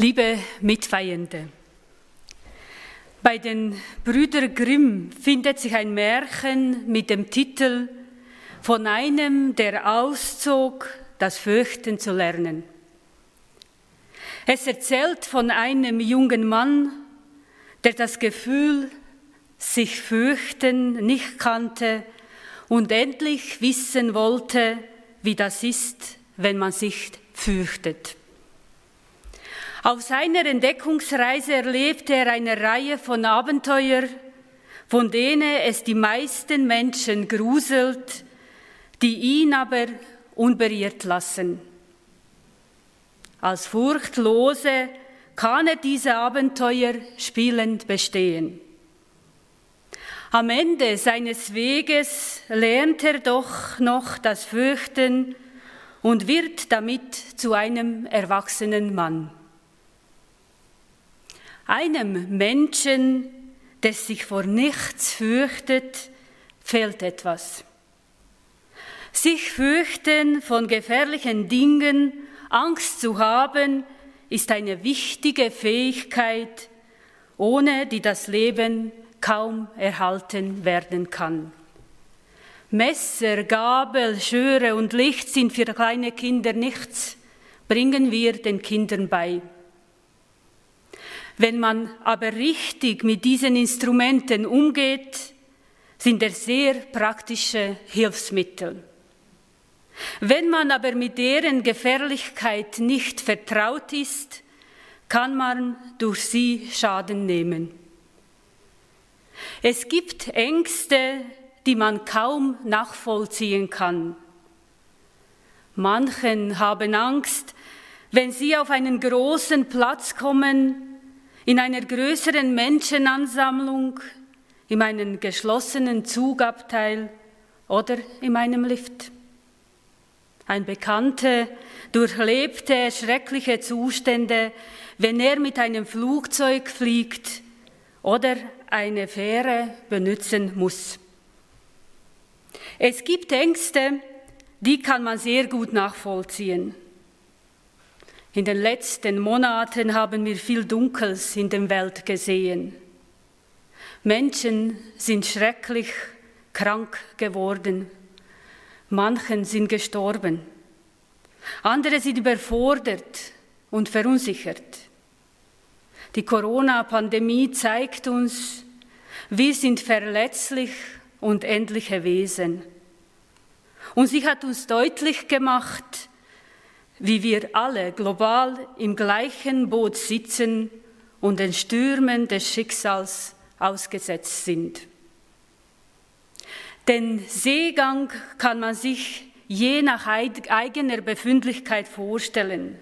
Liebe Mitfeiernde, bei den Brüder Grimm findet sich ein Märchen mit dem Titel Von einem, der auszog, das Fürchten zu lernen. Es erzählt von einem jungen Mann, der das Gefühl, sich fürchten nicht kannte und endlich wissen wollte, wie das ist, wenn man sich fürchtet. Auf seiner Entdeckungsreise erlebte er eine Reihe von Abenteuer, von denen es die meisten Menschen gruselt, die ihn aber unbeirrt lassen. Als Furchtlose kann er diese Abenteuer spielend bestehen. Am Ende seines Weges lernt er doch noch das Fürchten und wird damit zu einem erwachsenen Mann. Einem Menschen, der sich vor nichts fürchtet, fehlt etwas. Sich fürchten von gefährlichen Dingen, Angst zu haben, ist eine wichtige Fähigkeit, ohne die das Leben kaum erhalten werden kann. Messer, Gabel, Schöre und Licht sind für kleine Kinder nichts, bringen wir den Kindern bei. Wenn man aber richtig mit diesen Instrumenten umgeht, sind er sehr praktische Hilfsmittel. Wenn man aber mit deren Gefährlichkeit nicht vertraut ist, kann man durch sie Schaden nehmen. Es gibt Ängste, die man kaum nachvollziehen kann. Manchen haben Angst, wenn sie auf einen großen Platz kommen, in einer größeren Menschenansammlung, in einem geschlossenen Zugabteil oder in einem Lift. Ein Bekannter durchlebte schreckliche Zustände, wenn er mit einem Flugzeug fliegt oder eine Fähre benutzen muss. Es gibt Ängste, die kann man sehr gut nachvollziehen. In den letzten Monaten haben wir viel Dunkels in der Welt gesehen. Menschen sind schrecklich krank geworden. Manchen sind gestorben. Andere sind überfordert und verunsichert. Die Corona-Pandemie zeigt uns, wir sind verletzlich und endliche Wesen. Und sie hat uns deutlich gemacht, wie wir alle global im gleichen Boot sitzen und den Stürmen des Schicksals ausgesetzt sind. Den Seegang kann man sich je nach eigener Befindlichkeit vorstellen.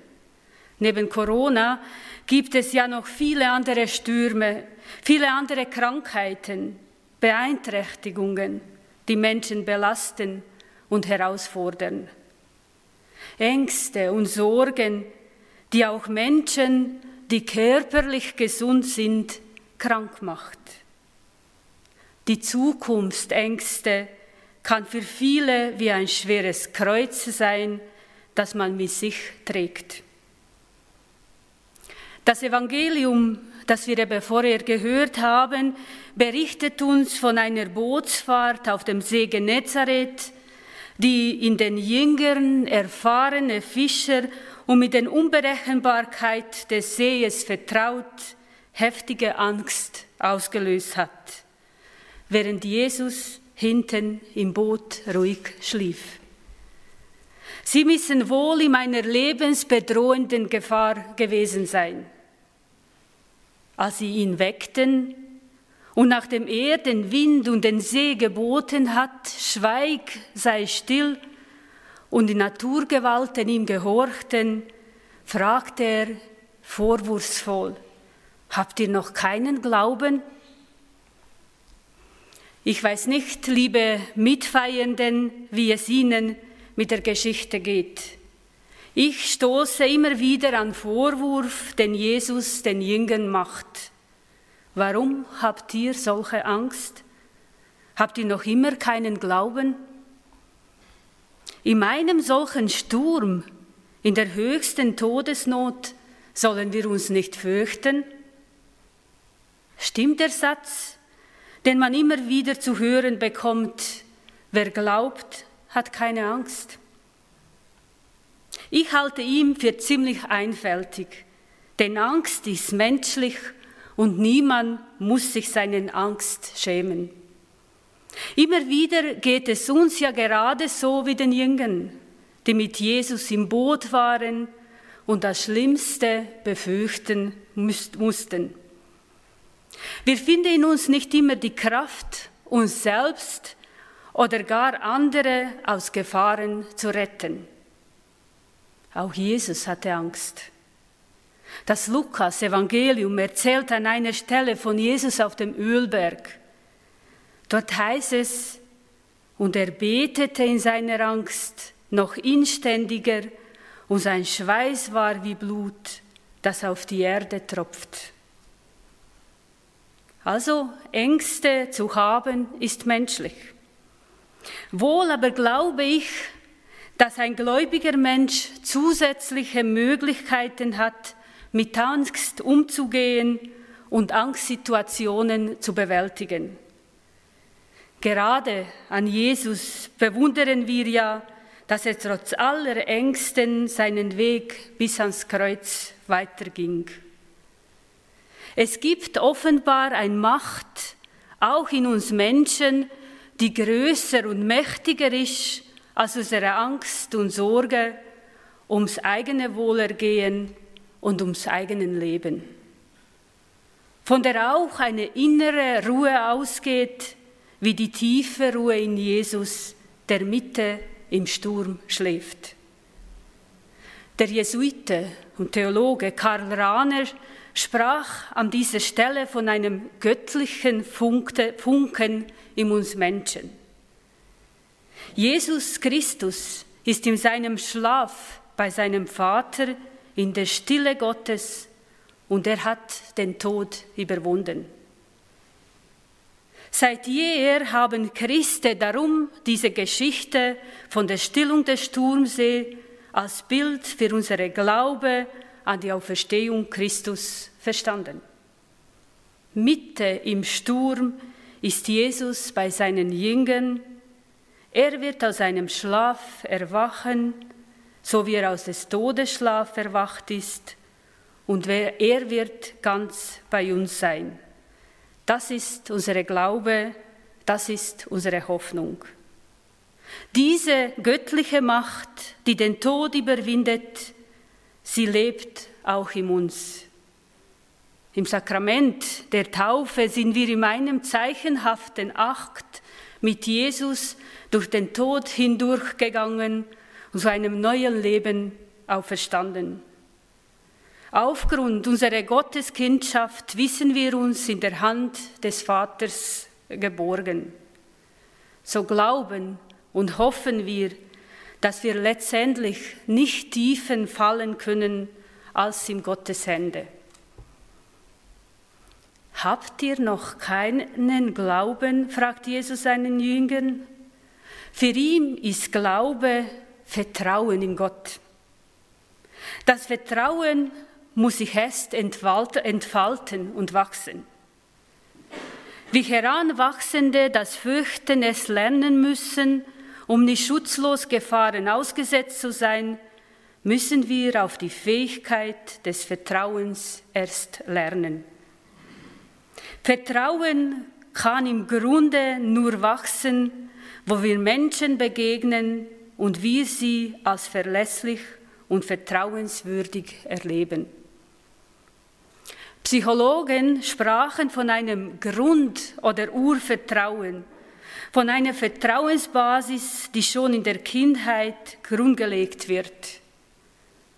Neben Corona gibt es ja noch viele andere Stürme, viele andere Krankheiten, Beeinträchtigungen, die Menschen belasten und herausfordern. Ängste und Sorgen, die auch Menschen, die körperlich gesund sind, krank macht. Die Zukunftsängste kann für viele wie ein schweres Kreuz sein, das man mit sich trägt. Das Evangelium, das wir eben vorher gehört haben, berichtet uns von einer Bootsfahrt auf dem See Genezareth, die in den Jüngern erfahrene Fischer und mit der Unberechenbarkeit des Sees vertraut, heftige Angst ausgelöst hat, während Jesus hinten im Boot ruhig schlief. Sie müssen wohl in einer lebensbedrohenden Gefahr gewesen sein. Als sie ihn weckten, und nachdem er den Wind und den See geboten hat, schweig, sei still, und die Naturgewalten ihm gehorchten, fragte er vorwurfsvoll, habt ihr noch keinen Glauben? Ich weiß nicht, liebe Mitfeiernden, wie es Ihnen mit der Geschichte geht. Ich stoße immer wieder an Vorwurf, den Jesus den Jüngern macht. Warum habt ihr solche Angst? Habt ihr noch immer keinen Glauben? In meinem solchen Sturm, in der höchsten Todesnot, sollen wir uns nicht fürchten? Stimmt der Satz, den man immer wieder zu hören bekommt, wer glaubt, hat keine Angst? Ich halte ihn für ziemlich einfältig, denn Angst ist menschlich und niemand muss sich seinen Angst schämen. Immer wieder geht es uns ja gerade so wie den Jüngern, die mit Jesus im Boot waren und das Schlimmste befürchten mussten. Wir finden in uns nicht immer die Kraft, uns selbst oder gar andere aus Gefahren zu retten. Auch Jesus hatte Angst. Das Lukas-Evangelium erzählt an einer Stelle von Jesus auf dem Ölberg. Dort heißt es, und er betete in seiner Angst noch inständiger, und sein Schweiß war wie Blut, das auf die Erde tropft. Also Ängste zu haben ist menschlich. Wohl aber glaube ich, dass ein gläubiger Mensch zusätzliche Möglichkeiten hat, mit Angst umzugehen und Angstsituationen zu bewältigen. Gerade an Jesus bewundern wir ja, dass er trotz aller Ängsten seinen Weg bis ans Kreuz weiterging. Es gibt offenbar eine Macht, auch in uns Menschen, die größer und mächtiger ist als unsere Angst und Sorge ums eigene Wohlergehen und ums eigene Leben. Von der auch eine innere Ruhe ausgeht, wie die tiefe Ruhe in Jesus, der Mitte im Sturm schläft. Der Jesuite und Theologe Karl Rahner sprach an dieser Stelle von einem göttlichen Funken in uns Menschen. Jesus Christus ist in seinem Schlaf bei seinem Vater in der Stille Gottes und er hat den Tod überwunden. Seit jeher haben Christen darum diese Geschichte von der Stillung des Sturmsee als Bild für unsere Glaube an die Auferstehung Christus verstanden. Mitte im Sturm ist Jesus bei seinen Jüngern. Er wird aus einem Schlaf erwachen, so wie er aus des Todesschlaf erwacht ist, und er wird ganz bei uns sein. Das ist unsere Glaube, das ist unsere Hoffnung. Diese göttliche Macht, die den Tod überwindet, sie lebt auch in uns. Im Sakrament der Taufe sind wir in einem zeichenhaften Akt mit Jesus durch den Tod hindurchgegangen und zu einem neuen Leben auferstanden. Aufgrund unserer Gotteskindschaft wissen wir uns in der Hand des Vaters geborgen. So glauben und hoffen wir, dass wir letztendlich nicht tiefen fallen können als in Gottes Hände. Habt ihr noch keinen Glauben? fragt Jesus seinen Jüngern. Für ihn ist Glaube Vertrauen in Gott. Das Vertrauen muss sich erst entfalten und wachsen. Wie Heranwachsende das Fürchten es lernen müssen, um nicht schutzlos Gefahren ausgesetzt zu sein, müssen wir auf die Fähigkeit des Vertrauens erst lernen. Vertrauen kann im Grunde nur wachsen, wo wir Menschen begegnen und wir sie als verlässlich und vertrauenswürdig erleben. Psychologen sprachen von einem Grund- oder Urvertrauen, von einer Vertrauensbasis, die schon in der Kindheit grundgelegt wird.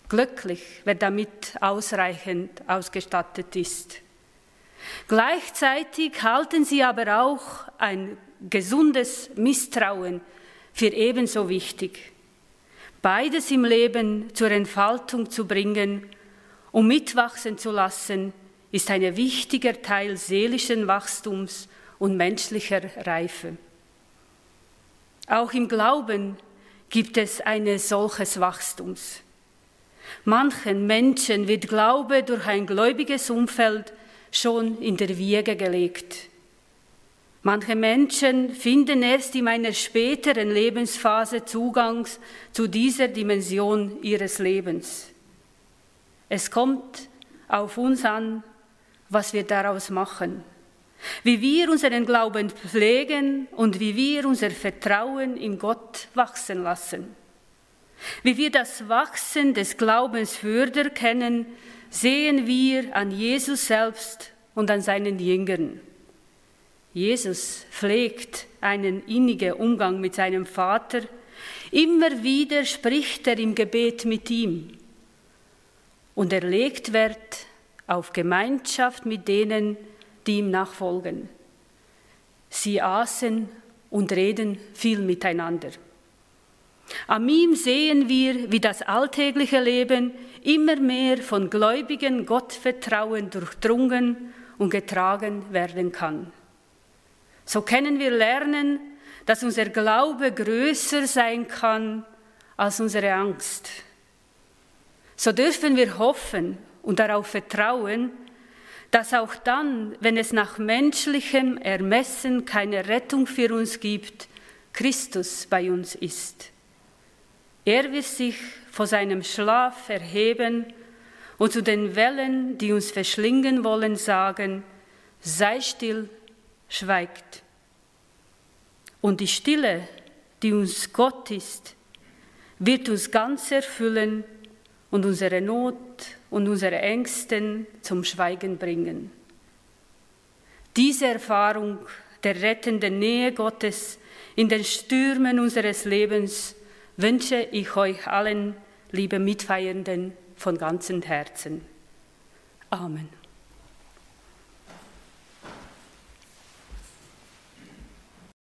Glücklich, wer damit ausreichend ausgestattet ist. Gleichzeitig halten sie aber auch ein gesundes Misstrauen für ebenso wichtig. Beides im Leben zur Entfaltung zu bringen, um mitwachsen zu lassen, ist ein wichtiger Teil seelischen Wachstums und menschlicher Reife. Auch im Glauben gibt es ein solches Wachstums. Manchen Menschen wird Glaube durch ein gläubiges Umfeld schon in der Wiege gelegt. Manche Menschen finden erst in einer späteren Lebensphase Zugang zu dieser Dimension ihres Lebens. Es kommt auf uns an, was wir daraus machen, wie wir unseren Glauben pflegen und wie wir unser Vertrauen in Gott wachsen lassen. Wie wir das Wachsen des Glaubens fördern können, sehen wir an Jesus selbst und an seinen Jüngern. Jesus pflegt einen innigen Umgang mit seinem Vater. Immer wieder spricht er im Gebet mit ihm. Und er legt Wert auf Gemeinschaft mit denen, die ihm nachfolgen. Sie aßen und reden viel miteinander. An ihm sehen wir, wie das alltägliche Leben immer mehr von gläubigen Gottvertrauen durchdrungen und getragen werden kann. So können wir lernen, dass unser Glaube größer sein kann als unsere Angst. So dürfen wir hoffen und darauf vertrauen, dass auch dann, wenn es nach menschlichem Ermessen keine Rettung für uns gibt, Christus bei uns ist. Er wird sich vor seinem Schlaf erheben und zu den Wellen, die uns verschlingen wollen, sagen, sei still schweigt. Und die Stille, die uns Gott ist, wird uns ganz erfüllen und unsere Not und unsere Ängsten zum Schweigen bringen. Diese Erfahrung der rettenden Nähe Gottes in den Stürmen unseres Lebens wünsche ich euch allen, liebe Mitfeiernden, von ganzem Herzen. Amen.